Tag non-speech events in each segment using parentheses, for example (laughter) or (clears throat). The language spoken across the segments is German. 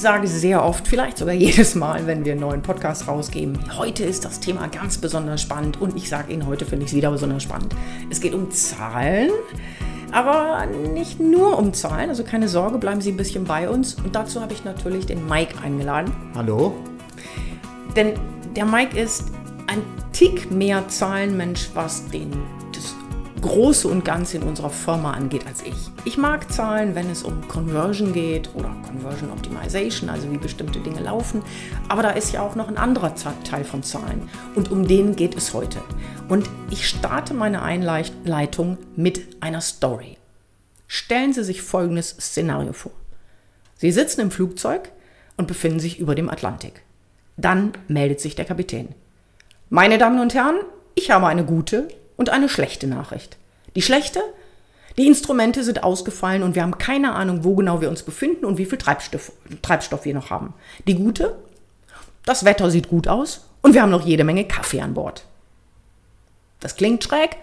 sage sehr oft, vielleicht sogar (laughs) jedes Mal, wenn wir einen neuen Podcast rausgeben, heute ist das Thema ganz besonders spannend und ich sage Ihnen, heute finde ich es wieder besonders spannend. Es geht um Zahlen, aber nicht nur um Zahlen, also keine Sorge, bleiben Sie ein bisschen bei uns und dazu habe ich natürlich den Mike eingeladen. Hallo. Denn der Mike ist ein Tick mehr Zahlenmensch, was den, Große und Ganze in unserer Firma angeht als ich. Ich mag Zahlen, wenn es um Conversion geht oder Conversion Optimization, also wie bestimmte Dinge laufen. Aber da ist ja auch noch ein anderer Teil von Zahlen und um den geht es heute. Und ich starte meine Einleitung mit einer Story. Stellen Sie sich folgendes Szenario vor. Sie sitzen im Flugzeug und befinden sich über dem Atlantik. Dann meldet sich der Kapitän. Meine Damen und Herren, ich habe eine gute und eine schlechte Nachricht. Die schlechte? Die Instrumente sind ausgefallen und wir haben keine Ahnung, wo genau wir uns befinden und wie viel Treibstoff, Treibstoff wir noch haben. Die gute? Das Wetter sieht gut aus und wir haben noch jede Menge Kaffee an Bord. Das klingt schräg,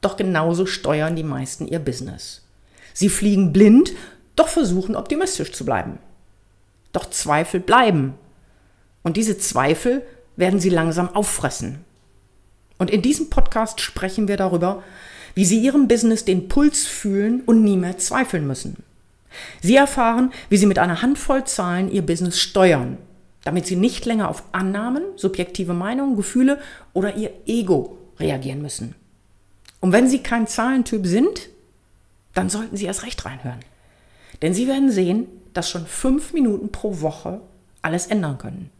doch genauso steuern die meisten ihr Business. Sie fliegen blind, doch versuchen optimistisch zu bleiben. Doch Zweifel bleiben. Und diese Zweifel werden sie langsam auffressen. Und in diesem Podcast sprechen wir darüber, wie sie ihrem Business den Puls fühlen und nie mehr zweifeln müssen. Sie erfahren, wie sie mit einer Handvoll Zahlen ihr Business steuern, damit sie nicht länger auf Annahmen, subjektive Meinungen, Gefühle oder ihr Ego reagieren müssen. Und wenn sie kein Zahlentyp sind, dann sollten sie erst recht reinhören. Denn sie werden sehen, dass schon fünf Minuten pro Woche alles ändern können.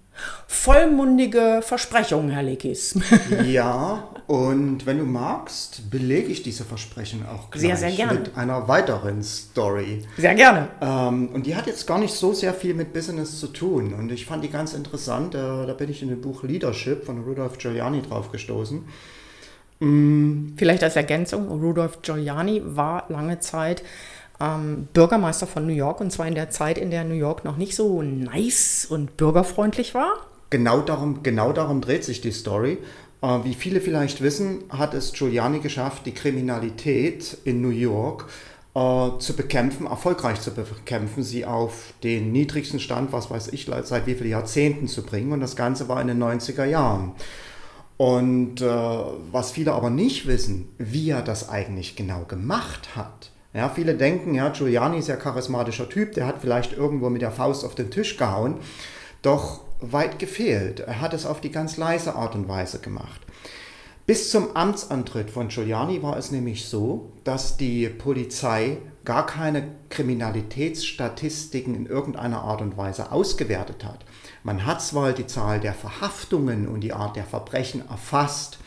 Vollmundige Versprechungen, Herr Lekis. (laughs) ja, und wenn du magst, belege ich diese Versprechen auch gleich sehr, sehr gerne. mit einer weiteren Story. Sehr gerne. Ähm, und die hat jetzt gar nicht so sehr viel mit Business zu tun. Und ich fand die ganz interessant. Äh, da bin ich in dem Buch Leadership von Rudolf Giuliani drauf gestoßen. Mm. Vielleicht als Ergänzung, Rudolf Giuliani war lange Zeit ähm, Bürgermeister von New York und zwar in der Zeit, in der New York noch nicht so nice und bürgerfreundlich war. Genau darum, genau darum dreht sich die Story. Äh, wie viele vielleicht wissen, hat es Giuliani geschafft, die Kriminalität in New York äh, zu bekämpfen, erfolgreich zu bekämpfen, sie auf den niedrigsten Stand, was weiß ich, seit wie vielen Jahrzehnten zu bringen. Und das Ganze war in den 90er Jahren. Und äh, was viele aber nicht wissen, wie er das eigentlich genau gemacht hat. Ja, viele denken, ja, Giuliani ist ja charismatischer Typ, der hat vielleicht irgendwo mit der Faust auf den Tisch gehauen. Doch weit gefehlt. Er hat es auf die ganz leise Art und Weise gemacht. Bis zum Amtsantritt von Giuliani war es nämlich so, dass die Polizei gar keine Kriminalitätsstatistiken in irgendeiner Art und Weise ausgewertet hat. Man hat zwar die Zahl der Verhaftungen und die Art der Verbrechen erfasst,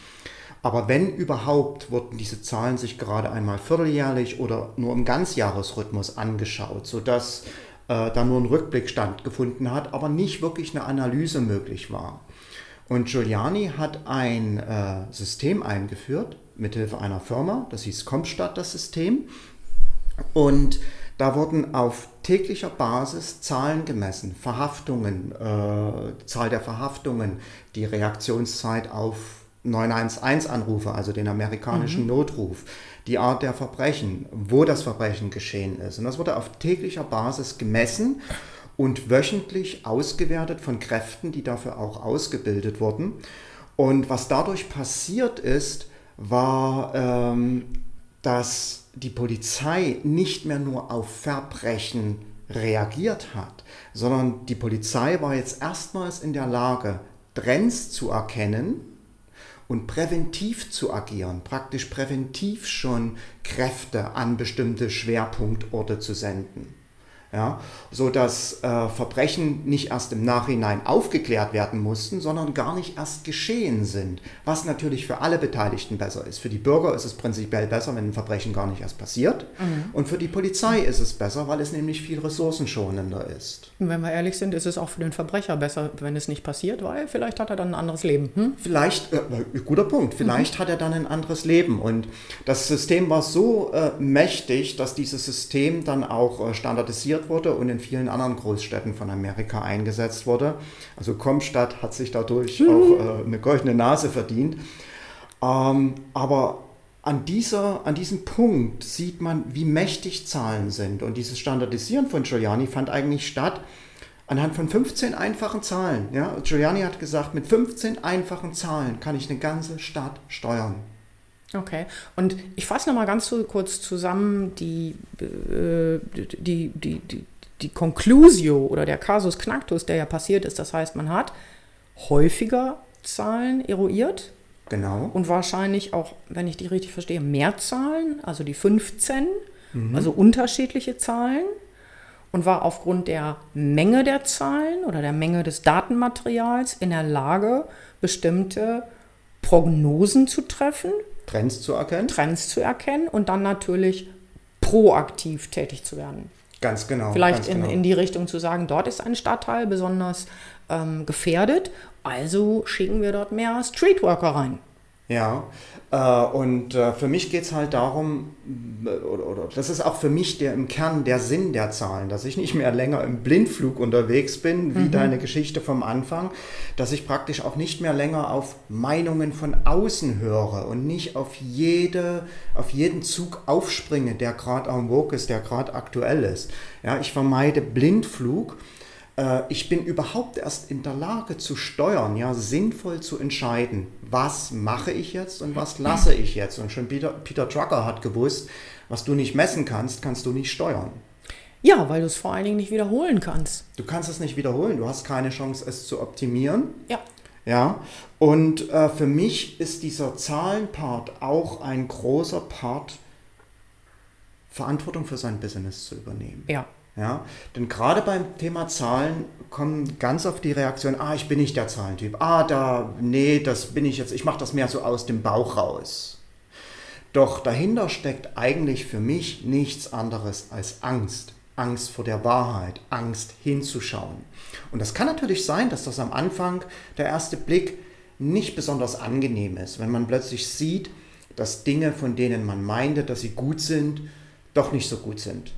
aber wenn überhaupt, wurden diese Zahlen sich gerade einmal vierteljährlich oder nur im Ganzjahresrhythmus angeschaut, sodass äh, da nur ein Rückblick stattgefunden hat, aber nicht wirklich eine Analyse möglich war. Und Giuliani hat ein äh, System eingeführt, mithilfe einer Firma, das hieß Comstat, das System. Und da wurden auf täglicher Basis Zahlen gemessen, Verhaftungen, äh, Zahl der Verhaftungen, die Reaktionszeit auf 911-Anrufe, also den amerikanischen mhm. Notruf, die Art der Verbrechen, wo das Verbrechen geschehen ist. Und das wurde auf täglicher Basis gemessen und wöchentlich ausgewertet von Kräften, die dafür auch ausgebildet wurden. Und was dadurch passiert ist, war, ähm, dass die Polizei nicht mehr nur auf Verbrechen reagiert hat, sondern die Polizei war jetzt erstmals in der Lage, Trends zu erkennen, und präventiv zu agieren, praktisch präventiv schon Kräfte an bestimmte Schwerpunktorte zu senden. Ja, so dass äh, Verbrechen nicht erst im Nachhinein aufgeklärt werden mussten, sondern gar nicht erst geschehen sind. Was natürlich für alle Beteiligten besser ist. Für die Bürger ist es prinzipiell besser, wenn ein Verbrechen gar nicht erst passiert. Mhm. Und für die Polizei ist es besser, weil es nämlich viel ressourcenschonender ist. Und wenn wir ehrlich sind, ist es auch für den Verbrecher besser, wenn es nicht passiert, weil vielleicht hat er dann ein anderes Leben. Hm? Vielleicht, äh, guter Punkt, vielleicht mhm. hat er dann ein anderes Leben. Und das System war so äh, mächtig, dass dieses System dann auch äh, standardisiert etabliert wurde und in vielen anderen Großstädten von Amerika eingesetzt wurde. Also Comstadt hat sich dadurch mhm. auch äh, eine goldene Nase verdient. Ähm, aber an, dieser, an diesem Punkt sieht man, wie mächtig Zahlen sind. Und dieses Standardisieren von Giuliani fand eigentlich statt anhand von 15 einfachen Zahlen. Ja? Giuliani hat gesagt, mit 15 einfachen Zahlen kann ich eine ganze Stadt steuern. Okay, und ich fasse nochmal ganz so kurz zusammen die, äh, die, die, die, die Conclusio oder der Casus Knacktus, der ja passiert ist. Das heißt, man hat häufiger Zahlen eruiert. Genau. Und wahrscheinlich auch, wenn ich die richtig verstehe, mehr Zahlen, also die 15, mhm. also unterschiedliche Zahlen. Und war aufgrund der Menge der Zahlen oder der Menge des Datenmaterials in der Lage, bestimmte Prognosen zu treffen Trends zu erkennen. Trends zu erkennen und dann natürlich proaktiv tätig zu werden. Ganz genau. Vielleicht ganz in, genau. in die Richtung zu sagen, dort ist ein Stadtteil besonders ähm, gefährdet, also schicken wir dort mehr Streetworker rein. Ja, äh, und äh, für mich geht es halt darum, äh, oder, oder, das ist auch für mich der im Kern der Sinn der Zahlen, dass ich nicht mehr länger im Blindflug unterwegs bin, wie mhm. deine Geschichte vom Anfang, dass ich praktisch auch nicht mehr länger auf Meinungen von außen höre und nicht auf, jede, auf jeden Zug aufspringe, der gerade en vogue ist, der gerade aktuell ist. Ja, ich vermeide Blindflug ich bin überhaupt erst in der Lage zu steuern, ja, sinnvoll zu entscheiden, was mache ich jetzt und was lasse ich jetzt. Und schon Peter, Peter Drucker hat gewusst, was du nicht messen kannst, kannst du nicht steuern. Ja, weil du es vor allen Dingen nicht wiederholen kannst. Du kannst es nicht wiederholen, du hast keine Chance, es zu optimieren. Ja. Ja, und äh, für mich ist dieser Zahlenpart auch ein großer Part, Verantwortung für sein Business zu übernehmen. Ja. Ja, denn gerade beim Thema Zahlen kommen ganz oft die Reaktionen, ah, ich bin nicht der Zahlentyp, ah, da, nee, das bin ich jetzt, ich mache das mehr so aus dem Bauch raus. Doch dahinter steckt eigentlich für mich nichts anderes als Angst. Angst vor der Wahrheit, Angst hinzuschauen. Und das kann natürlich sein, dass das am Anfang der erste Blick nicht besonders angenehm ist, wenn man plötzlich sieht, dass Dinge, von denen man meinte, dass sie gut sind, doch nicht so gut sind.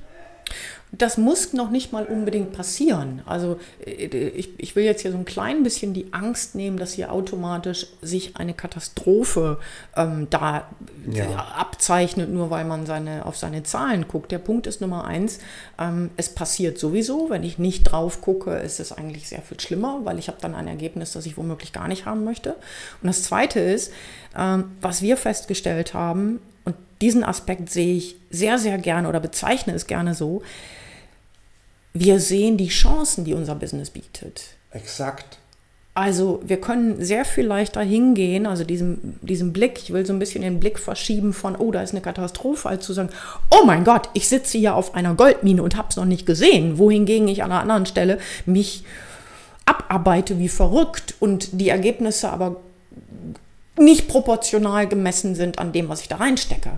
Das muss noch nicht mal unbedingt passieren. Also äh, ich, ich will jetzt hier so ein klein bisschen die Angst nehmen, dass hier automatisch sich eine Katastrophe ähm, da ja. abzeichnet, nur weil man seine, auf seine Zahlen guckt. Der Punkt ist Nummer eins, ähm, es passiert sowieso. Wenn ich nicht drauf gucke, ist es eigentlich sehr viel schlimmer, weil ich habe dann ein Ergebnis, das ich womöglich gar nicht haben möchte. Und das Zweite ist, ähm, was wir festgestellt haben, und diesen Aspekt sehe ich sehr, sehr gerne oder bezeichne es gerne so, wir sehen die Chancen, die unser Business bietet. Exakt. Also wir können sehr viel leichter hingehen, also diesem, diesem Blick, ich will so ein bisschen den Blick verschieben von, oh, da ist eine Katastrophe, als zu sagen, oh mein Gott, ich sitze hier auf einer Goldmine und habe es noch nicht gesehen, wohingegen ich an einer anderen Stelle mich abarbeite wie verrückt und die Ergebnisse aber nicht proportional gemessen sind an dem, was ich da reinstecke.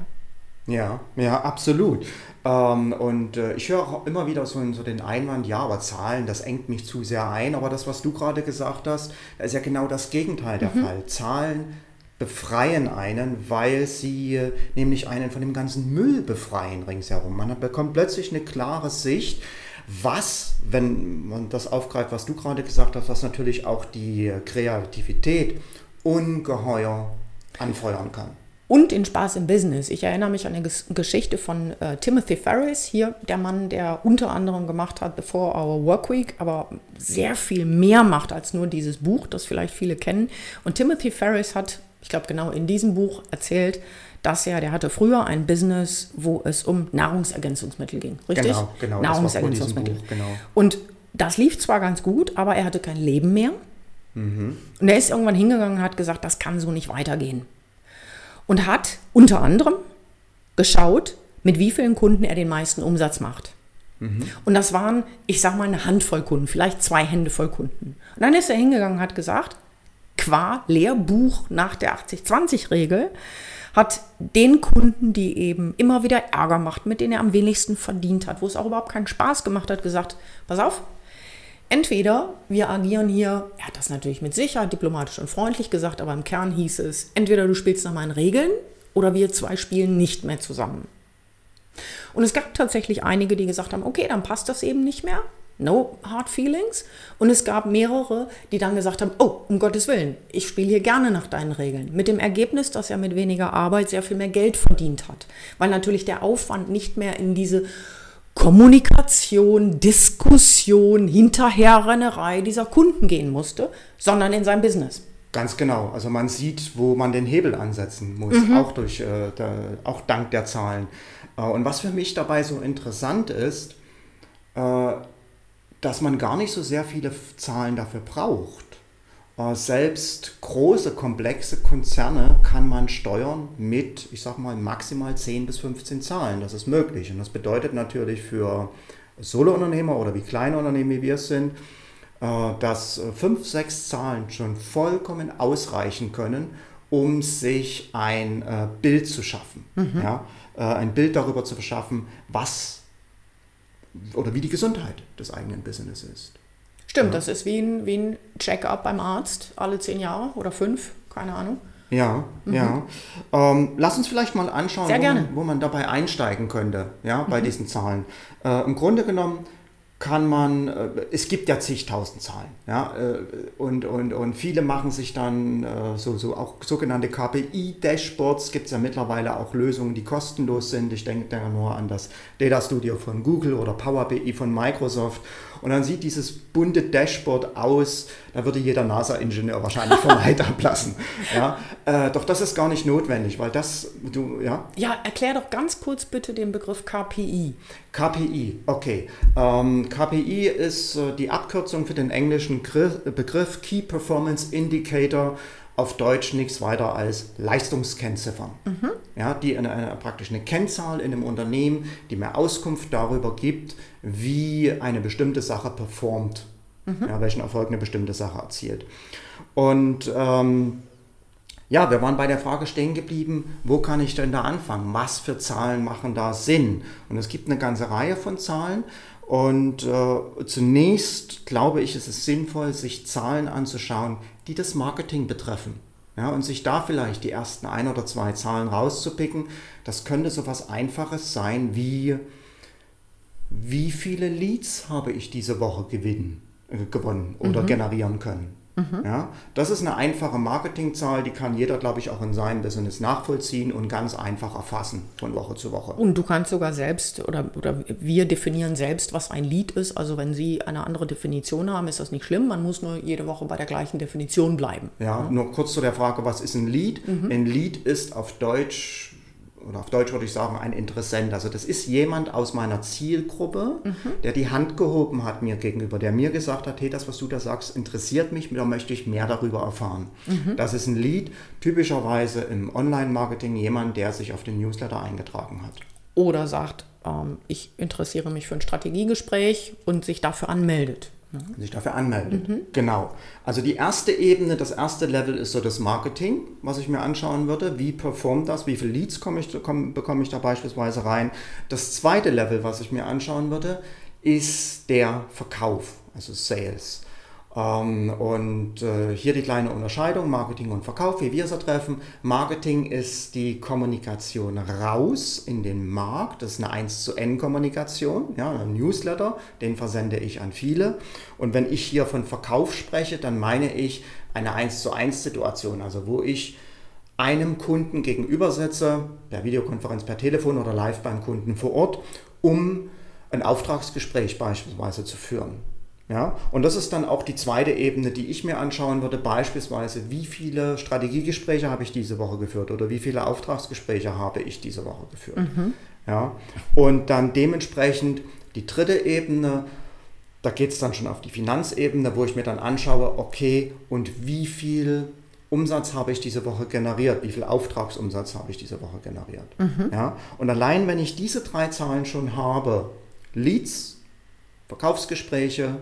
Ja, ja, absolut. Ähm, und äh, ich höre auch immer wieder so, so, den Einwand, ja, aber Zahlen, das engt mich zu sehr ein. Aber das, was du gerade gesagt hast, ist ja genau das Gegenteil der mhm. Fall. Zahlen befreien einen, weil sie äh, nämlich einen von dem ganzen Müll befreien ringsherum. Man bekommt plötzlich eine klare Sicht, was, wenn man das aufgreift, was du gerade gesagt hast, was natürlich auch die Kreativität ungeheuer anfeuern kann und den Spaß im Business. Ich erinnere mich an eine Geschichte von äh, Timothy Ferris, hier der Mann, der unter anderem gemacht hat Before Our Work Week, aber sehr viel mehr macht als nur dieses Buch, das vielleicht viele kennen. Und Timothy Ferris hat, ich glaube genau in diesem Buch erzählt, dass er, der hatte früher ein Business, wo es um Nahrungsergänzungsmittel ging, richtig? Genau, genau. Nahrungsergänzungsmittel. Buch, genau. Und das lief zwar ganz gut, aber er hatte kein Leben mehr. Mhm. Und er ist irgendwann hingegangen und hat gesagt, das kann so nicht weitergehen und hat unter anderem geschaut, mit wie vielen Kunden er den meisten Umsatz macht. Und das waren, ich sag mal, eine Handvoll Kunden, vielleicht zwei Hände voll Kunden. Und dann ist er hingegangen und hat gesagt, qua Lehrbuch nach der 80-20-Regel, hat den Kunden, die eben immer wieder Ärger macht, mit denen er am wenigsten verdient hat, wo es auch überhaupt keinen Spaß gemacht hat, gesagt, pass auf, entweder wir agieren hier, er hat das natürlich mit Sicherheit diplomatisch und freundlich gesagt, aber im Kern hieß es, entweder du spielst nach meinen Regeln oder wir zwei spielen nicht mehr zusammen. Und es gab tatsächlich einige, die gesagt haben, okay, dann passt das eben nicht mehr. No hard feelings. Und es gab mehrere, die dann gesagt haben, oh, um Gottes Willen, ich spiele hier gerne nach deinen Regeln. Mit dem Ergebnis, dass er mit weniger Arbeit sehr viel mehr Geld verdient hat. Weil natürlich der Aufwand nicht mehr in diese Kommunikation, Diskussion, Hinterherrennerei dieser Kunden gehen musste, sondern in sein Business. Ganz genau. Also man sieht, wo man den Hebel ansetzen muss, auch, durch, äh, da, auch dank der Zahlen. Äh, und was für mich dabei so interessant ist, äh, dass man gar nicht so sehr viele Zahlen dafür braucht. Äh, selbst große, komplexe Konzerne kann man steuern mit, ich sag mal, maximal 10 bis 15 Zahlen. Das ist möglich. Und das bedeutet natürlich für Solounternehmer oder wie kleine Unternehmen wie wir es sind, äh, dass fünf, sechs Zahlen schon vollkommen ausreichen können, um sich ein äh, Bild zu schaffen. Mhm. Ja? Ein Bild darüber zu verschaffen, was oder wie die Gesundheit des eigenen Business ist. Stimmt, ja. das ist wie ein, wie ein Check-up beim Arzt alle zehn Jahre oder fünf, keine Ahnung. Ja, mhm. ja. Ähm, lass uns vielleicht mal anschauen, wo man, wo, man, dabei einsteigen könnte, ja, bei mhm. diesen Zahlen. Äh, Im Grunde genommen kann man, äh, es gibt ja zigtausend Zahlen, ja, äh, und, und, und viele machen sich dann äh, so, so auch sogenannte KPI-Dashboards, gibt es ja mittlerweile auch Lösungen, die kostenlos sind. Ich denke da nur an das Data Studio von Google oder Power BI von Microsoft und dann sieht dieses bunte Dashboard aus, da würde jeder NASA-Ingenieur wahrscheinlich vom (laughs) Leid ablassen. Ja? Äh, doch das ist gar nicht notwendig, weil das, du, ja? Ja, erklär doch ganz kurz bitte den Begriff KPI. KPI, okay. Ähm, KPI ist äh, die Abkürzung für den englischen Begriff Key Performance Indicator auf Deutsch nichts weiter als Leistungskennziffern. Mhm. Ja, die eine, eine, praktisch eine Kennzahl in einem Unternehmen, die mir Auskunft darüber gibt, wie eine bestimmte Sache performt, mhm. ja, welchen Erfolg eine bestimmte Sache erzielt. Und ähm, ja, wir waren bei der Frage stehen geblieben, wo kann ich denn da anfangen? Was für Zahlen machen da Sinn? Und es gibt eine ganze Reihe von Zahlen. Und äh, zunächst glaube ich, ist es sinnvoll, sich Zahlen anzuschauen, die das Marketing betreffen. Ja, und sich da vielleicht die ersten ein oder zwei Zahlen rauszupicken, das könnte so was Einfaches sein wie, wie viele Leads habe ich diese Woche gewinnen, äh, gewonnen oder mhm. generieren können. Mhm. Ja, das ist eine einfache Marketingzahl, die kann jeder, glaube ich, auch in seinem Business nachvollziehen und ganz einfach erfassen von Woche zu Woche. Und du kannst sogar selbst oder, oder wir definieren selbst, was ein Lead ist. Also wenn Sie eine andere Definition haben, ist das nicht schlimm. Man muss nur jede Woche bei der gleichen Definition bleiben. Ja, ja. nur kurz zu der Frage, was ist ein Lead? Mhm. Ein Lead ist auf Deutsch oder auf Deutsch würde ich sagen, ein Interessent. Also das ist jemand aus meiner Zielgruppe, mhm. der die Hand gehoben hat mir gegenüber, der mir gesagt hat, hey, das, was du da sagst, interessiert mich, da möchte ich mehr darüber erfahren. Mhm. Das ist ein Lead, typischerweise im Online-Marketing jemand, der sich auf den Newsletter eingetragen hat. Oder sagt, ähm, ich interessiere mich für ein Strategiegespräch und sich dafür anmeldet mhm. sich dafür anmeldet. Mhm. Genau. Also die erste Ebene, das erste Level ist so das Marketing, was ich mir anschauen würde. Wie performt das? Wie viele Leads komme ich, komm, bekomme ich da beispielsweise rein? Das zweite Level, was ich mir anschauen würde, ist der Verkauf, also Sales. Ähm, und äh, hier die kleine Unterscheidung, Marketing und Verkauf, wie wir es treffen. Marketing ist die Kommunikation raus in den Markt, das ist eine 1 zu N Kommunikation, ja, ein Newsletter, den versende ich an viele. Und wenn ich hier von Verkauf spreche, dann meine ich eine 1 zu 1 Situation, also wo ich einem Kunden gegenübersetze, per Videokonferenz, per Telefon oder live beim Kunden vor Ort, um ein Auftragsgespräch beispielsweise zu führen. Ja, und das ist dann auch die zweite Ebene, die ich mir anschauen würde, beispielsweise, wie viele Strategiegespräche habe ich diese Woche geführt oder wie viele Auftragsgespräche habe ich diese Woche geführt. Mhm. Ja, und dann dementsprechend die dritte Ebene, da geht es dann schon auf die Finanzebene, wo ich mir dann anschaue, okay, und wie viel Umsatz habe ich diese Woche generiert, wie viel Auftragsumsatz habe ich diese Woche generiert. Mhm. Ja, und allein wenn ich diese drei Zahlen schon habe, Leads, Verkaufsgespräche,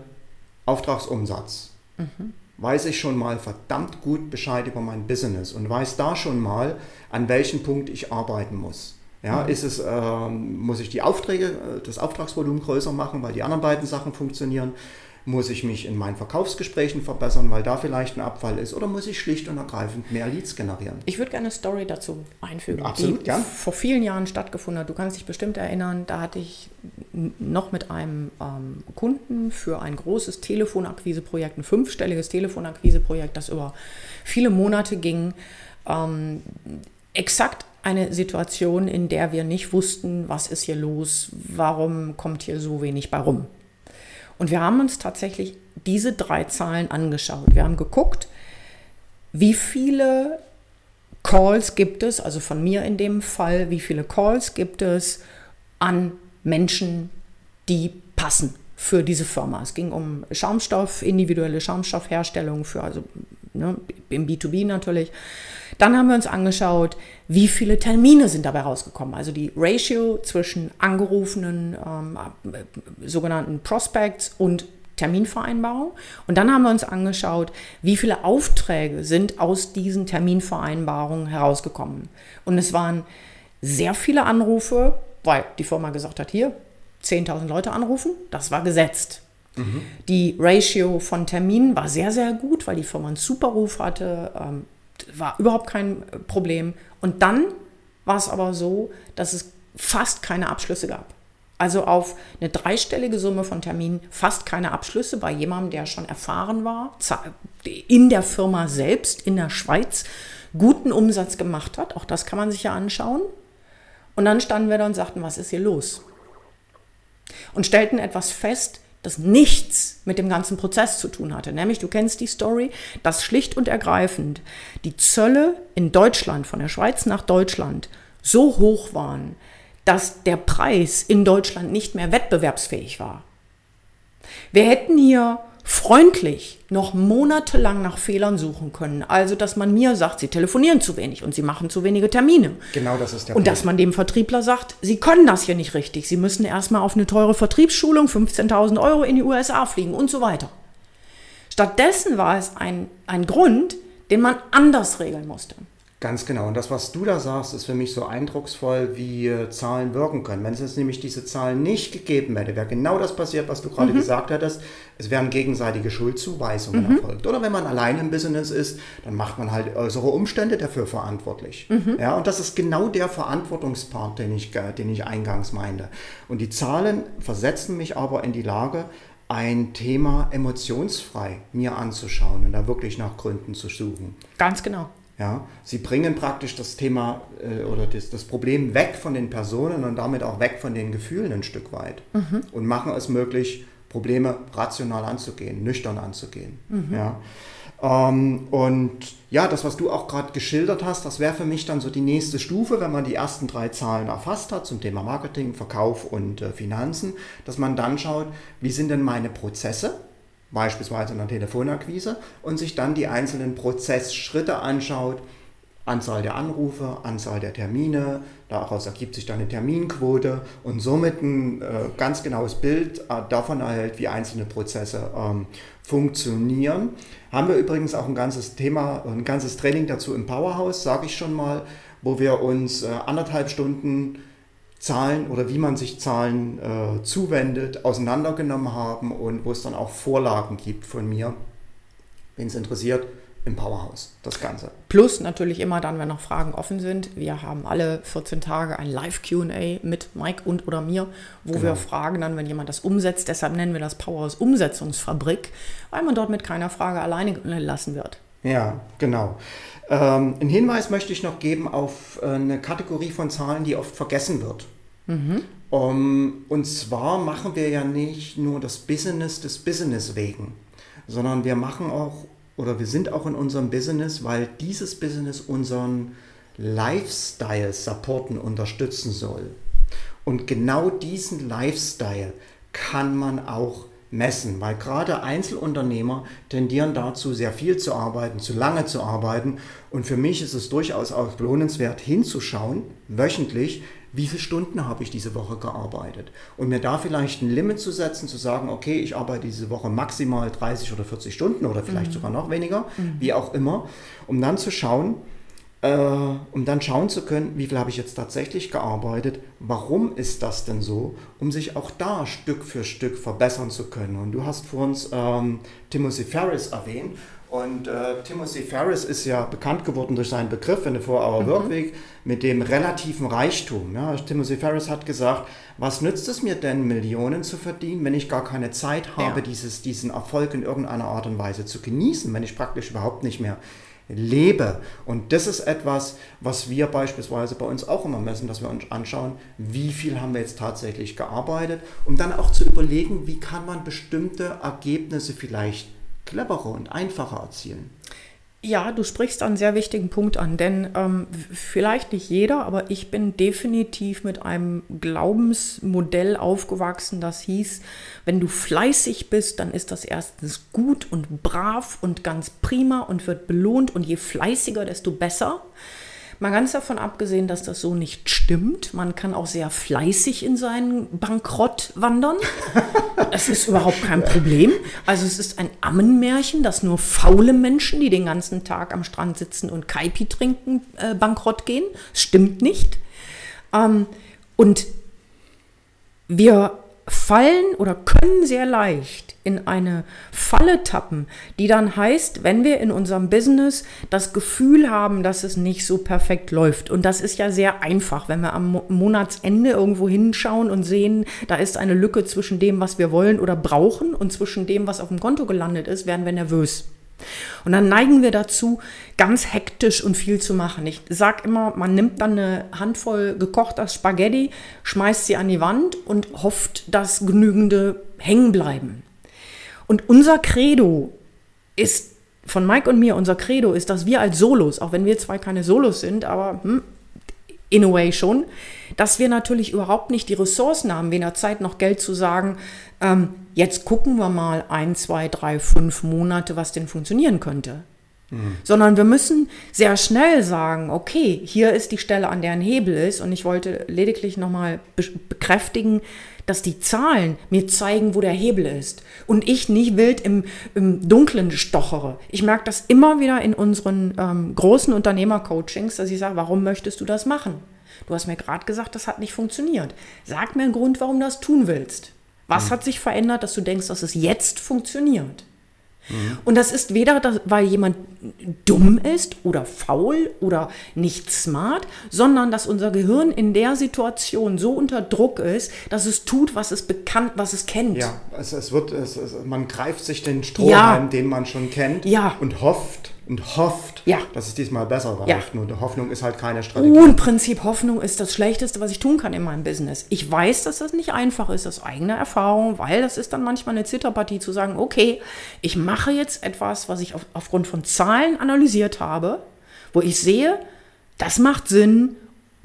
Auftragsumsatz. Mhm. Weiß ich schon mal verdammt gut Bescheid über mein Business und weiß da schon mal, an welchem Punkt ich arbeiten muss. Ja, mhm. ist es, äh, muss ich die Aufträge, äh, das Auftragsvolumen größer machen, weil die anderen beiden Sachen funktionieren? Muss ich mich in meinen Verkaufsgesprächen verbessern, weil da vielleicht ein Abfall ist? Oder muss ich schlicht und ergreifend mehr Leads generieren? Ich würde gerne eine Story dazu einfügen, Absolut, die ja. vor vielen Jahren stattgefunden hat. Du kannst dich bestimmt erinnern, da hatte ich noch mit einem ähm, Kunden für ein großes Telefonakquiseprojekt, ein fünfstelliges Telefonakquiseprojekt, das über viele Monate ging, ähm, exakt eine Situation, in der wir nicht wussten, was ist hier los, warum kommt hier so wenig bei rum. Und wir haben uns tatsächlich diese drei Zahlen angeschaut. Wir haben geguckt, wie viele Calls gibt es, also von mir in dem Fall, wie viele Calls gibt es an Menschen, die passen für diese Firma. Es ging um Schaumstoff, individuelle Schaumstoffherstellung für, also ne, im B2B natürlich. Dann haben wir uns angeschaut, wie viele Termine sind dabei rausgekommen. Also die Ratio zwischen angerufenen ähm, sogenannten Prospects und Terminvereinbarung. Und dann haben wir uns angeschaut, wie viele Aufträge sind aus diesen Terminvereinbarungen herausgekommen. Und es waren sehr viele Anrufe, weil die Firma gesagt hat, hier 10.000 Leute anrufen, das war gesetzt. Die Ratio von Terminen war sehr, sehr gut, weil die Firma einen super Ruf hatte. Ähm, war überhaupt kein Problem. Und dann war es aber so, dass es fast keine Abschlüsse gab. Also auf eine dreistellige Summe von Terminen fast keine Abschlüsse bei jemandem, der schon erfahren war, in der Firma selbst, in der Schweiz, guten Umsatz gemacht hat. Auch das kann man sich ja anschauen. Und dann standen wir da und sagten, was ist hier los? Und stellten etwas fest, das nichts mit dem ganzen Prozess zu tun hatte. Nämlich, du kennst die Story, dass schlicht und ergreifend die Zölle in Deutschland, von der Schweiz nach Deutschland, so hoch waren, dass der Preis in Deutschland nicht mehr wettbewerbsfähig war. Wir hätten hier freundlich noch monatelang nach Fehlern suchen können. Also, dass man mir sagt, sie telefonieren zu wenig und sie machen zu wenige Termine. Genau das ist der Und Punkt. dass man dem Vertriebler sagt, sie können das hier nicht richtig. Sie müssen erstmal auf eine teure Vertriebsschulung, 15.000 Euro in die USA fliegen und so weiter. Stattdessen war es ein, ein Grund, den man anders regeln musste. Ganz genau. Und das, was du da sagst, ist für mich so eindrucksvoll, wie äh, Zahlen wirken können. Wenn es jetzt nämlich diese Zahlen nicht gegeben hätte, wäre genau das passiert, was du gerade mhm. gesagt hattest. Es wären gegenseitige Schuldzuweisungen mhm. erfolgt. Oder wenn man allein im Business ist, dann macht man halt äußere Umstände dafür verantwortlich. Mhm. Ja, und das ist genau der Verantwortungspart, den ich, den ich eingangs meinte. Und die Zahlen versetzen mich aber in die Lage, ein Thema emotionsfrei mir anzuschauen und da wirklich nach Gründen zu suchen. Ganz genau. Ja, sie bringen praktisch das Thema äh, oder das, das, Problem weg von den Personen und damit auch weg von den Gefühlen ein Stück weit mhm. und machen es möglich, Probleme rational anzugehen, nüchtern anzugehen. Mhm. Ja. Ähm, und ja, das, was du auch gerade geschildert hast, das wäre für mich dann so die nächste Stufe, wenn man die ersten drei Zahlen erfasst hat zum Thema Marketing, Verkauf und äh, Finanzen, dass man dann schaut, wie sind denn meine Prozesse? Beispielsweise in der Telefonakquise, und sich dann die einzelnen Prozessschritte anschaut, Anzahl der Anrufe, Anzahl der Termine, daraus ergibt sich dann eine Terminquote und somit ein äh, ganz genaues Bild äh, davon erhält, wie einzelne Prozesse ähm, funktionieren. Haben wir übrigens auch ein ganzes Thema, ein ganzes Training dazu im Powerhouse, sage ich schon mal, wo wir uns äh, anderthalb Stunden Zahlen oder wie man sich Zahlen äh, zuwendet, auseinandergenommen haben und wo es dann auch Vorlagen gibt von mir, wenn es interessiert, im Powerhouse, das Ganze. Plus natürlich immer dann, wenn noch Fragen offen sind. Wir haben alle 14 Tage ein Live-QA mit Mike und oder mir, wo genau. wir fragen dann, wenn jemand das umsetzt. Deshalb nennen wir das Powerhouse Umsetzungsfabrik, weil man dort mit keiner Frage alleine gelassen wird. Ja, genau. Ähm, einen Hinweis möchte ich noch geben auf äh, eine Kategorie von Zahlen, die oft vergessen wird. Mhm. Um, und zwar machen wir ja nicht nur das Business des Business wegen, sondern wir machen auch oder wir sind auch in unserem Business, weil dieses Business unseren Lifestyle supporten, unterstützen soll. Und genau diesen Lifestyle kann man auch messen, weil gerade Einzelunternehmer tendieren dazu, sehr viel zu arbeiten, zu lange zu arbeiten. Und für mich ist es durchaus auch lohnenswert hinzuschauen, wöchentlich, wie viele Stunden habe ich diese Woche gearbeitet. Und mir da vielleicht ein Limit zu setzen, zu sagen, okay, ich arbeite diese Woche maximal 30 oder 40 Stunden oder vielleicht mhm. sogar noch weniger, mhm. wie auch immer, um dann zu schauen, äh, um dann schauen zu können, wie viel habe ich jetzt tatsächlich gearbeitet, warum ist das denn so, um sich auch da Stück für Stück verbessern zu können. Und du hast vor uns ähm, Timothy Ferris erwähnt und äh, Timothy Ferris ist ja bekannt geworden durch seinen Begriff in the Four-Hour mhm. Workweek mit dem relativen Reichtum. Ja, Timothy Ferris hat gesagt, was nützt es mir denn, Millionen zu verdienen, wenn ich gar keine Zeit habe, ja. dieses, diesen Erfolg in irgendeiner Art und Weise zu genießen, wenn ich praktisch überhaupt nicht mehr lebe. Und das ist etwas, was wir beispielsweise bei uns auch immer messen, dass wir uns anschauen, wie viel haben wir jetzt tatsächlich gearbeitet, um dann auch zu überlegen, wie kann man bestimmte Ergebnisse vielleicht cleverer und einfacher erzielen. Ja, du sprichst einen sehr wichtigen Punkt an, denn ähm, vielleicht nicht jeder, aber ich bin definitiv mit einem Glaubensmodell aufgewachsen, das hieß, wenn du fleißig bist, dann ist das erstens gut und brav und ganz prima und wird belohnt und je fleißiger, desto besser. Mal ganz davon abgesehen, dass das so nicht stimmt. Man kann auch sehr fleißig in seinen Bankrott wandern. (laughs) Das ist überhaupt kein Problem. Also es ist ein Ammenmärchen, dass nur faule Menschen, die den ganzen Tag am Strand sitzen und Kaipi trinken, äh, bankrott gehen. Das stimmt nicht. Ähm, und wir fallen oder können sehr leicht in eine Falle tappen, die dann heißt, wenn wir in unserem Business das Gefühl haben, dass es nicht so perfekt läuft. Und das ist ja sehr einfach, wenn wir am Monatsende irgendwo hinschauen und sehen, da ist eine Lücke zwischen dem, was wir wollen oder brauchen und zwischen dem, was auf dem Konto gelandet ist, werden wir nervös. Und dann neigen wir dazu, ganz hektisch und viel zu machen. Ich sage immer, man nimmt dann eine Handvoll gekochter Spaghetti, schmeißt sie an die Wand und hofft, dass genügende hängen bleiben. Und unser Credo ist, von Mike und mir, unser Credo ist, dass wir als Solos, auch wenn wir zwei keine Solos sind, aber hm, in a way schon, dass wir natürlich überhaupt nicht die Ressourcen haben, weder Zeit noch Geld zu sagen, ähm, jetzt gucken wir mal ein, zwei, drei, fünf Monate, was denn funktionieren könnte. Mhm. Sondern wir müssen sehr schnell sagen, okay, hier ist die Stelle, an der ein Hebel ist. Und ich wollte lediglich nochmal be bekräftigen, dass die Zahlen mir zeigen, wo der Hebel ist. Und ich nicht wild im, im Dunklen stochere. Ich merke das immer wieder in unseren ähm, großen Unternehmercoachings, dass ich sage, warum möchtest du das machen? Du hast mir gerade gesagt, das hat nicht funktioniert. Sag mir einen Grund, warum du das tun willst. Was mhm. hat sich verändert, dass du denkst, dass es jetzt funktioniert? Mhm. Und das ist weder, weil jemand dumm ist oder faul oder nicht smart, sondern dass unser Gehirn in der Situation so unter Druck ist, dass es tut, was es bekannt, was es kennt. Ja, es, es wird, es, es, man greift sich den Strohhalm, ja. den man schon kennt, ja. und hofft, und hofft, ja. dass es diesmal besser läuft. Ja. Nur Hoffnung ist halt keine Strategie. Und Prinzip Hoffnung ist das Schlechteste, was ich tun kann in meinem Business. Ich weiß, dass das nicht einfach ist, aus eigener Erfahrung, weil das ist dann manchmal eine Zitterpartie zu sagen, okay, ich mache jetzt etwas, was ich auf, aufgrund von Zahlen analysiert habe, wo ich sehe, das macht Sinn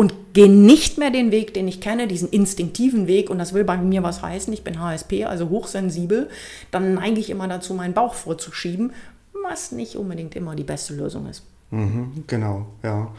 und gehe nicht mehr den Weg, den ich kenne, diesen instinktiven Weg. Und das will bei mir was heißen. Ich bin HSP, also hochsensibel. Dann neige ich immer dazu, meinen Bauch vorzuschieben was nicht unbedingt immer die beste Lösung ist. Mhm, genau, ja.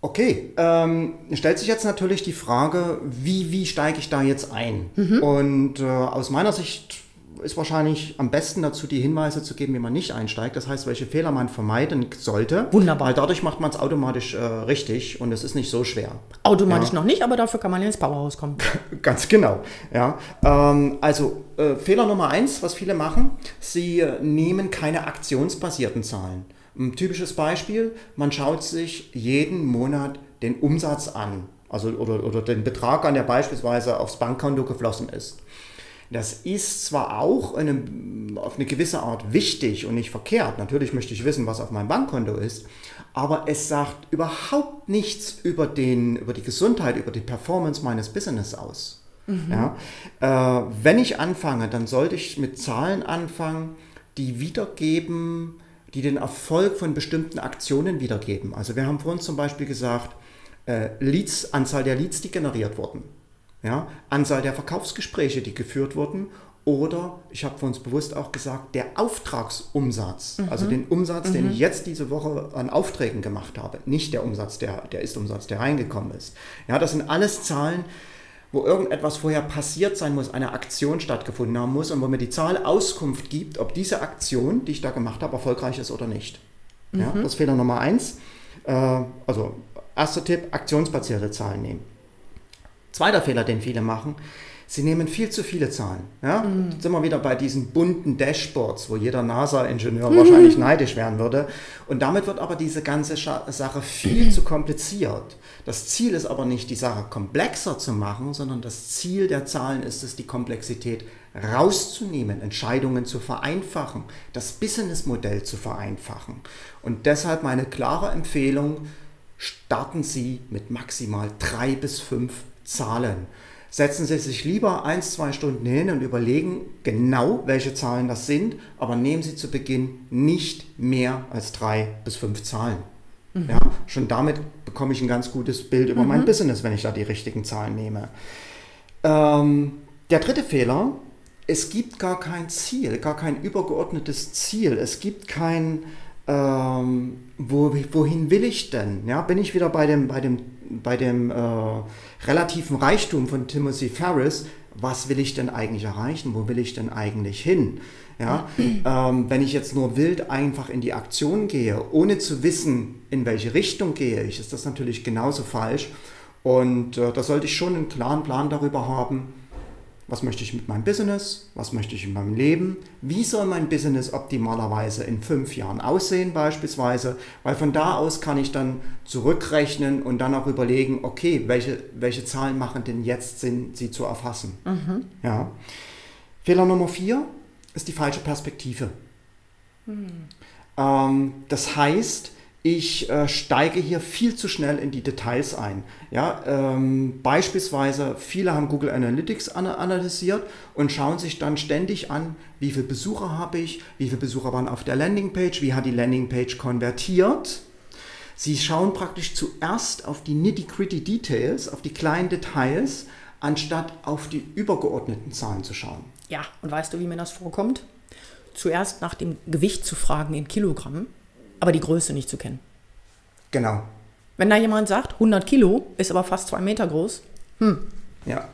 Okay, ähm, stellt sich jetzt natürlich die Frage, wie, wie steige ich da jetzt ein? Mhm. Und äh, aus meiner Sicht ist wahrscheinlich am besten dazu, die Hinweise zu geben, wie man nicht einsteigt. Das heißt, welche Fehler man vermeiden sollte. Wunderbar. Weil dadurch macht man es automatisch äh, richtig und es ist nicht so schwer. Automatisch ja. noch nicht, aber dafür kann man ins Powerhouse kommen. (laughs) Ganz genau. Ja. Ähm, also äh, Fehler Nummer eins, was viele machen, sie äh, nehmen keine aktionsbasierten Zahlen. Ein typisches Beispiel, man schaut sich jeden Monat den Umsatz an. Also, oder, oder den Betrag an, der beispielsweise aufs Bankkonto geflossen ist. Das ist zwar auch eine, auf eine gewisse Art wichtig und nicht verkehrt. Natürlich möchte ich wissen, was auf meinem Bankkonto ist. Aber es sagt überhaupt nichts über, den, über die Gesundheit, über die Performance meines Business aus. Mhm. Ja? Äh, wenn ich anfange, dann sollte ich mit Zahlen anfangen, die wiedergeben, die den Erfolg von bestimmten Aktionen wiedergeben. Also wir haben vorhin zum Beispiel gesagt, äh, Leads, Anzahl der Leads, die generiert wurden ja, Anzahl der Verkaufsgespräche, die geführt wurden Oder ich habe für uns bewusst auch gesagt, der Auftragsumsatz, Mhm. also den Umsatz, den ich jetzt diese Woche an Aufträgen gemacht habe, nicht der Umsatz, der, der Ist-Umsatz, der reingekommen ist. Ja, das sind alles Zahlen, wo irgendetwas vorher passiert sein muss, eine Aktion stattgefunden haben muss und wo mir die Zahl Auskunft gibt, ob diese Aktion, die ich da gemacht habe, erfolgreich ist oder nicht. Ja, das ist Fehler Nummer eins. Äh, also erster Tipp, aktionsbasierte Zahlen nehmen. Zweiter Fehler, den viele machen, sie nehmen viel zu viele Zahlen. Ja? Jetzt sind wir wieder bei diesen bunten Dashboards, wo jeder NASA-Ingenieur wahrscheinlich neidisch werden würde. Und damit wird aber diese ganze Sache viel zu kompliziert. Das Ziel ist aber nicht, die Sache komplexer zu machen, sondern das Ziel der Zahlen ist es, die Komplexität rauszunehmen, Entscheidungen zu vereinfachen, das Businessmodell zu vereinfachen. Und deshalb meine klare Empfehlung, starten Sie mit maximal drei bis fünf Zahlen. Setzen Sie sich lieber ein, zwei Stunden hin und überlegen genau, welche Zahlen das sind, aber nehmen Sie zu Beginn nicht mehr als drei bis fünf Zahlen. Ja, schon damit bekomme ich ein ganz gutes Bild über mein Business, wenn ich da die richtigen Zahlen nehme. Ähm, der dritte Fehler, es gibt gar kein Ziel, gar kein übergeordnetes Ziel. Es gibt kein, ähm, wo, wohin will ich denn? Ja, bin ich wieder bei dem, bei dem, bei dem äh, relativen Reichtum von Timothy Ferris. Was will ich denn eigentlich erreichen? Wo will ich denn eigentlich hin? Ja, (clears throat) ähm, wenn ich jetzt nur wild einfach in die Aktion gehe, ohne zu wissen, in welche Richtung gehe ich, ist das natürlich genauso falsch. Und äh, da sollte ich schon einen klaren Plan darüber haben, was möchte ich mit meinem Business, was möchte ich in meinem Leben, wie soll mein Business optimalerweise in fünf Jahren aussehen beispielsweise, weil von da aus kann ich dann zurückrechnen und dann auch überlegen, okay, welche, welche Zahlen machen denn jetzt Sinn, sie zu erfassen. Ja. Fehler Nummer vier ist die falsche Perspektive. Ähm, das heißt, ich äh, steige hier viel zu schnell in die Details ein. Ja, ähm, beispielsweise, viele haben Google Analytics ana analysiert und schauen sich dann ständig an, wie viele Besucher habe ich, wie viele Besucher waren auf der Landingpage, wie hat die Landingpage konvertiert. Sie schauen praktisch zuerst auf die nitty-gritty Details, auf die kleinen Details, anstatt auf die übergeordneten Zahlen zu schauen. Ja, und weißt du, wie mir das vorkommt? Zuerst nach dem Gewicht zu fragen in Kilogramm, aber die Größe nicht zu kennen. Genau. Wenn da jemand sagt, 100 Kilo, ist aber fast zwei Meter groß, Ja,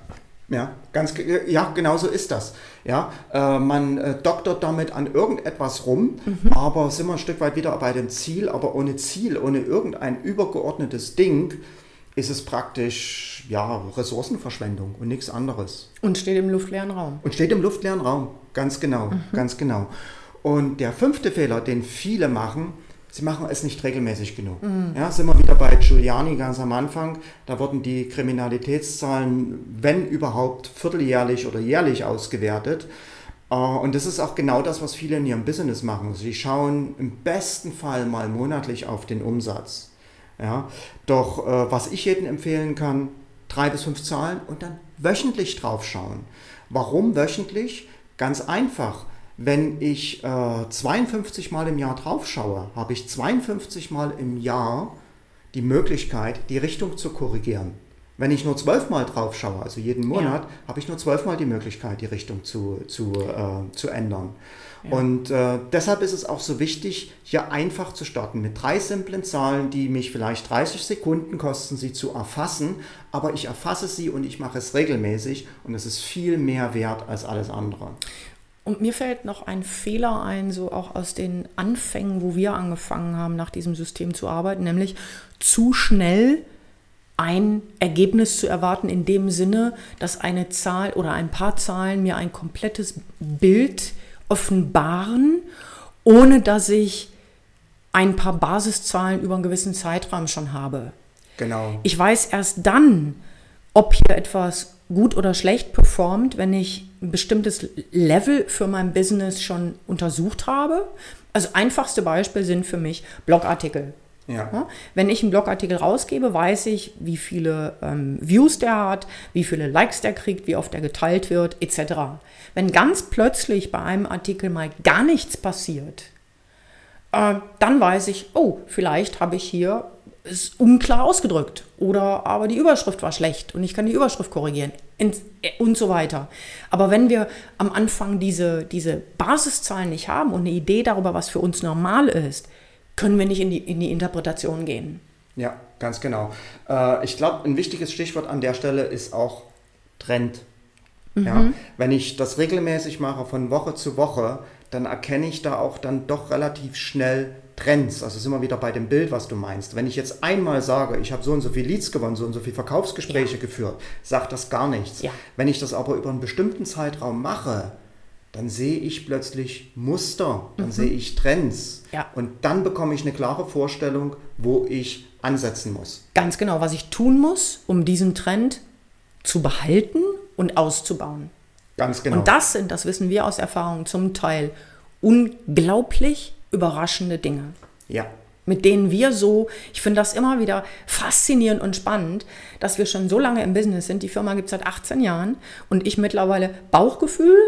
ja, ganz, ja, genau so ist das. Ja, äh, man äh, doktert damit an irgendetwas rum, aber sind wir ein Stück weit wieder bei dem Ziel, aber ohne Ziel, ohne irgendein übergeordnetes Ding, ist es praktisch, ja, Ressourcenverschwendung und nichts anderes. und steht im luftleeren Raum. Und steht im luftleeren Raum. Ganz genau, ganz genau. Und der fünfte Fehler, den viele machen, sie machen es nicht regelmäßig genug. Ja, sind wir wieder bei Giuliani ganz am Anfang. Da wurden die Kriminalitätszahlen, wenn überhaupt, vierteljährlich oder jährlich ausgewertet. Äh, Und das ist auch genau das, was viele in ihrem Business machen. Sie schauen im besten Fall mal monatlich auf den Umsatz. Ja, doch äh, was ich jedem empfehlen kann, drei bis fünf Zahlen und dann wöchentlich drauf schauen. Warum wöchentlich? Ganz einfach. Wenn ich äh, 52 Mal im Jahr drauf schaue, habe ich 52 Mal im Jahr die Möglichkeit, die Richtung zu korrigieren. Wenn ich nur zwölf Mal drauf schaue, also jeden Monat, habe ich nur zwölf Mal die Möglichkeit, die Richtung zu, zu, äh, zu ändern. Und äh, deshalb ist es auch so wichtig, hier einfach zu starten mit drei simplen Zahlen, die mich vielleicht 30 Sekunden kosten, sie zu erfassen, aber ich erfasse sie und ich mache es regelmäßig und es ist viel mehr wert als alles andere. Und mir fällt noch ein Fehler ein, so auch aus den Anfängen, wo wir angefangen haben, nach diesem System zu arbeiten, nämlich zu schnell ein Ergebnis zu erwarten, in dem Sinne, dass eine Zahl oder ein paar Zahlen mir ein komplettes Bild offenbaren, ohne dass ich ein paar Basiszahlen über einen gewissen Zeitraum schon habe. Genau. Ich weiß erst dann, ob hier etwas gut oder schlecht performt, wenn ich ein bestimmtes Level für mein Business schon untersucht habe. Also einfachste Beispiel sind für mich Blogartikel. Ja. Wenn ich einen Blogartikel rausgebe, weiß ich, wie viele ähm, Views der hat, wie viele Likes der kriegt, wie oft der geteilt wird, etc. Wenn ganz plötzlich bei einem Artikel mal gar nichts passiert, äh, dann weiß ich, oh, vielleicht habe ich hier ist unklar ausgedrückt oder aber die Überschrift war schlecht und ich kann die Überschrift korrigieren und so weiter. Aber wenn wir am Anfang diese, diese Basiszahlen nicht haben und eine Idee darüber, was für uns normal ist, können wir nicht in die, in die Interpretation gehen. Ja, ganz genau. Äh, ich glaube, ein wichtiges Stichwort an der Stelle ist auch Trend. Mhm. Ja, wenn ich das regelmäßig mache von Woche zu Woche, dann erkenne ich da auch dann doch relativ schnell Trends. Also sind wir wieder bei dem Bild, was du meinst. Wenn ich jetzt einmal sage, ich habe so und so viel Leads gewonnen, so und so viele Verkaufsgespräche ja. geführt, sagt das gar nichts. Ja. Wenn ich das aber über einen bestimmten Zeitraum mache, dann sehe ich plötzlich Muster, dann mhm. sehe ich Trends. Ja. Und dann bekomme ich eine klare Vorstellung, wo ich ansetzen muss. Ganz genau, was ich tun muss, um diesen Trend zu behalten und auszubauen. Ganz genau. Und das sind, das wissen wir aus Erfahrung, zum Teil unglaublich überraschende Dinge. Ja. Mit denen wir so, ich finde das immer wieder faszinierend und spannend, dass wir schon so lange im Business sind. Die Firma gibt es seit 18 Jahren und ich mittlerweile Bauchgefühl,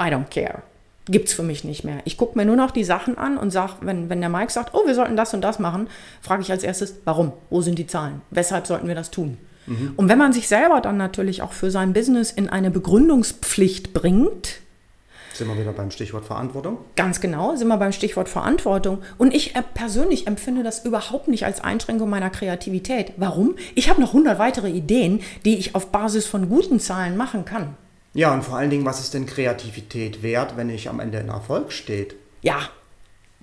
I don't care. Gibt es für mich nicht mehr. Ich gucke mir nur noch die Sachen an und sage, wenn, wenn der Mike sagt, oh, wir sollten das und das machen, frage ich als erstes, warum? Wo sind die Zahlen? Weshalb sollten wir das tun? Mhm. Und wenn man sich selber dann natürlich auch für sein Business in eine Begründungspflicht bringt, sind wir wieder beim Stichwort Verantwortung? Ganz genau, sind wir beim Stichwort Verantwortung. Und ich äh, persönlich empfinde das überhaupt nicht als Einschränkung meiner Kreativität. Warum? Ich habe noch 100 weitere Ideen, die ich auf Basis von guten Zahlen machen kann. Ja, und vor allen Dingen, was ist denn Kreativität wert, wenn ich am Ende in Erfolg steht? Ja,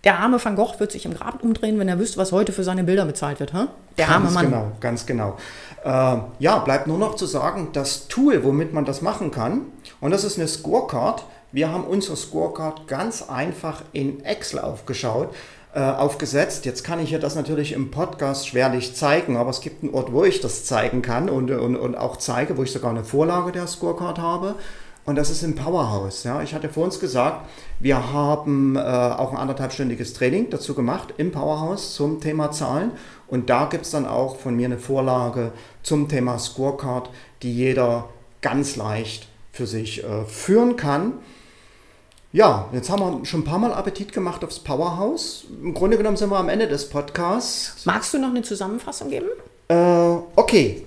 der arme Van Gogh wird sich im Grab umdrehen, wenn er wüsste, was heute für seine Bilder bezahlt wird. Huh? Der ganz arme Mann. Genau, ganz genau. Äh, ja, bleibt nur noch zu sagen, das Tool, womit man das machen kann, und das ist eine Scorecard. Wir haben unsere Scorecard ganz einfach in Excel aufgeschaut, äh, aufgesetzt. Jetzt kann ich ja das natürlich im Podcast schwerlich zeigen, aber es gibt einen Ort, wo ich das zeigen kann und, und, und auch zeige, wo ich sogar eine Vorlage der Scorecard habe. Und das ist im Powerhouse. Ja. Ich hatte vor uns gesagt, wir haben äh, auch ein anderthalbstündiges Training dazu gemacht im Powerhouse zum Thema Zahlen. Und da gibt es dann auch von mir eine Vorlage zum Thema Scorecard, die jeder ganz leicht für sich äh, führen kann. Ja, jetzt haben wir schon ein paar Mal Appetit gemacht aufs Powerhouse. Im Grunde genommen sind wir am Ende des Podcasts. Magst du noch eine Zusammenfassung geben? Äh, okay.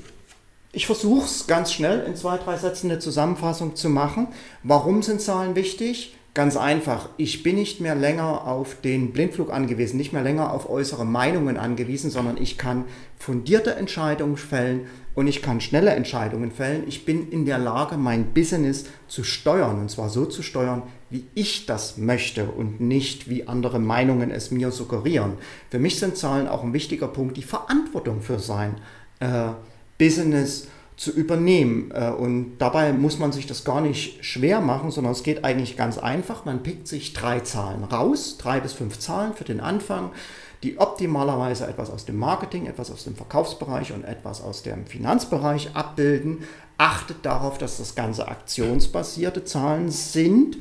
Ich versuche es ganz schnell in zwei, drei Sätzen eine Zusammenfassung zu machen. Warum sind Zahlen wichtig? Ganz einfach, ich bin nicht mehr länger auf den Blindflug angewiesen, nicht mehr länger auf äußere Meinungen angewiesen, sondern ich kann fundierte Entscheidungen fällen und ich kann schnelle Entscheidungen fällen. Ich bin in der Lage, mein Business zu steuern und zwar so zu steuern, wie ich das möchte und nicht wie andere Meinungen es mir suggerieren. Für mich sind Zahlen auch ein wichtiger Punkt, die Verantwortung für sein äh, Business zu übernehmen. Äh, und dabei muss man sich das gar nicht schwer machen, sondern es geht eigentlich ganz einfach. Man pickt sich drei Zahlen raus, drei bis fünf Zahlen für den Anfang, die optimalerweise etwas aus dem Marketing, etwas aus dem Verkaufsbereich und etwas aus dem Finanzbereich abbilden. Achtet darauf, dass das Ganze aktionsbasierte Zahlen sind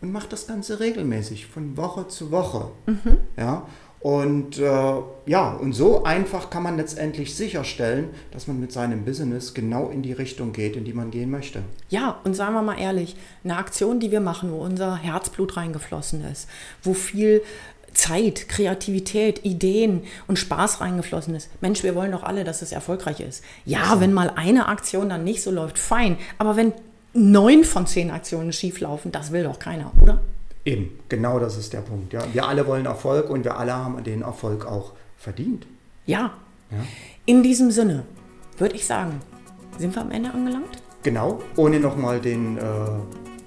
und macht das Ganze regelmäßig, von Woche zu Woche. Mhm. Ja, und äh, ja, und so einfach kann man letztendlich sicherstellen, dass man mit seinem Business genau in die Richtung geht, in die man gehen möchte. Ja, und sagen wir mal ehrlich, eine Aktion, die wir machen, wo unser Herzblut reingeflossen ist, wo viel Zeit, Kreativität, Ideen und Spaß reingeflossen ist. Mensch, wir wollen doch alle, dass es erfolgreich ist. Ja, wenn mal eine Aktion dann nicht so läuft, fein. Aber wenn neun von zehn Aktionen schief laufen, das will doch keiner, oder? Eben, genau das ist der Punkt. Ja. Wir alle wollen Erfolg und wir alle haben den Erfolg auch verdient. Ja. ja. In diesem Sinne würde ich sagen, sind wir am Ende angelangt? Genau, ohne nochmal den, äh,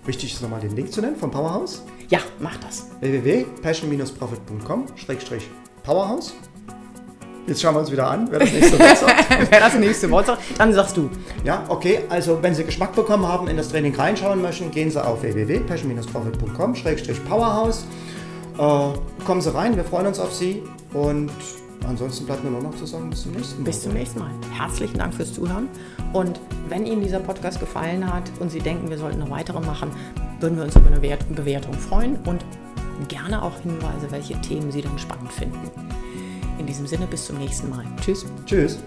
wichtig ist nochmal den Link zu nennen vom Powerhouse. Ja, mach das. www.passion-profit.com-powerhouse Jetzt schauen wir uns wieder an, wer das nächste Wort sagt. wer das nächste Wort sagt, dann sagst du. Ja, okay. Also, wenn Sie Geschmack bekommen haben, in das Training reinschauen möchten, gehen Sie auf www.passion-profit.com-powerhouse. Äh, kommen Sie rein, wir freuen uns auf Sie und ansonsten bleibt mir nur noch zu sagen, bis zum nächsten Mal. Bis zum nächsten Mal. Herzlichen Dank fürs Zuhören. Und wenn Ihnen dieser Podcast gefallen hat und Sie denken, wir sollten noch weitere machen, würden wir uns über eine Bewertung freuen und gerne auch Hinweise, welche Themen Sie dann spannend finden. In diesem Sinne, bis zum nächsten Mal. Tschüss. Tschüss.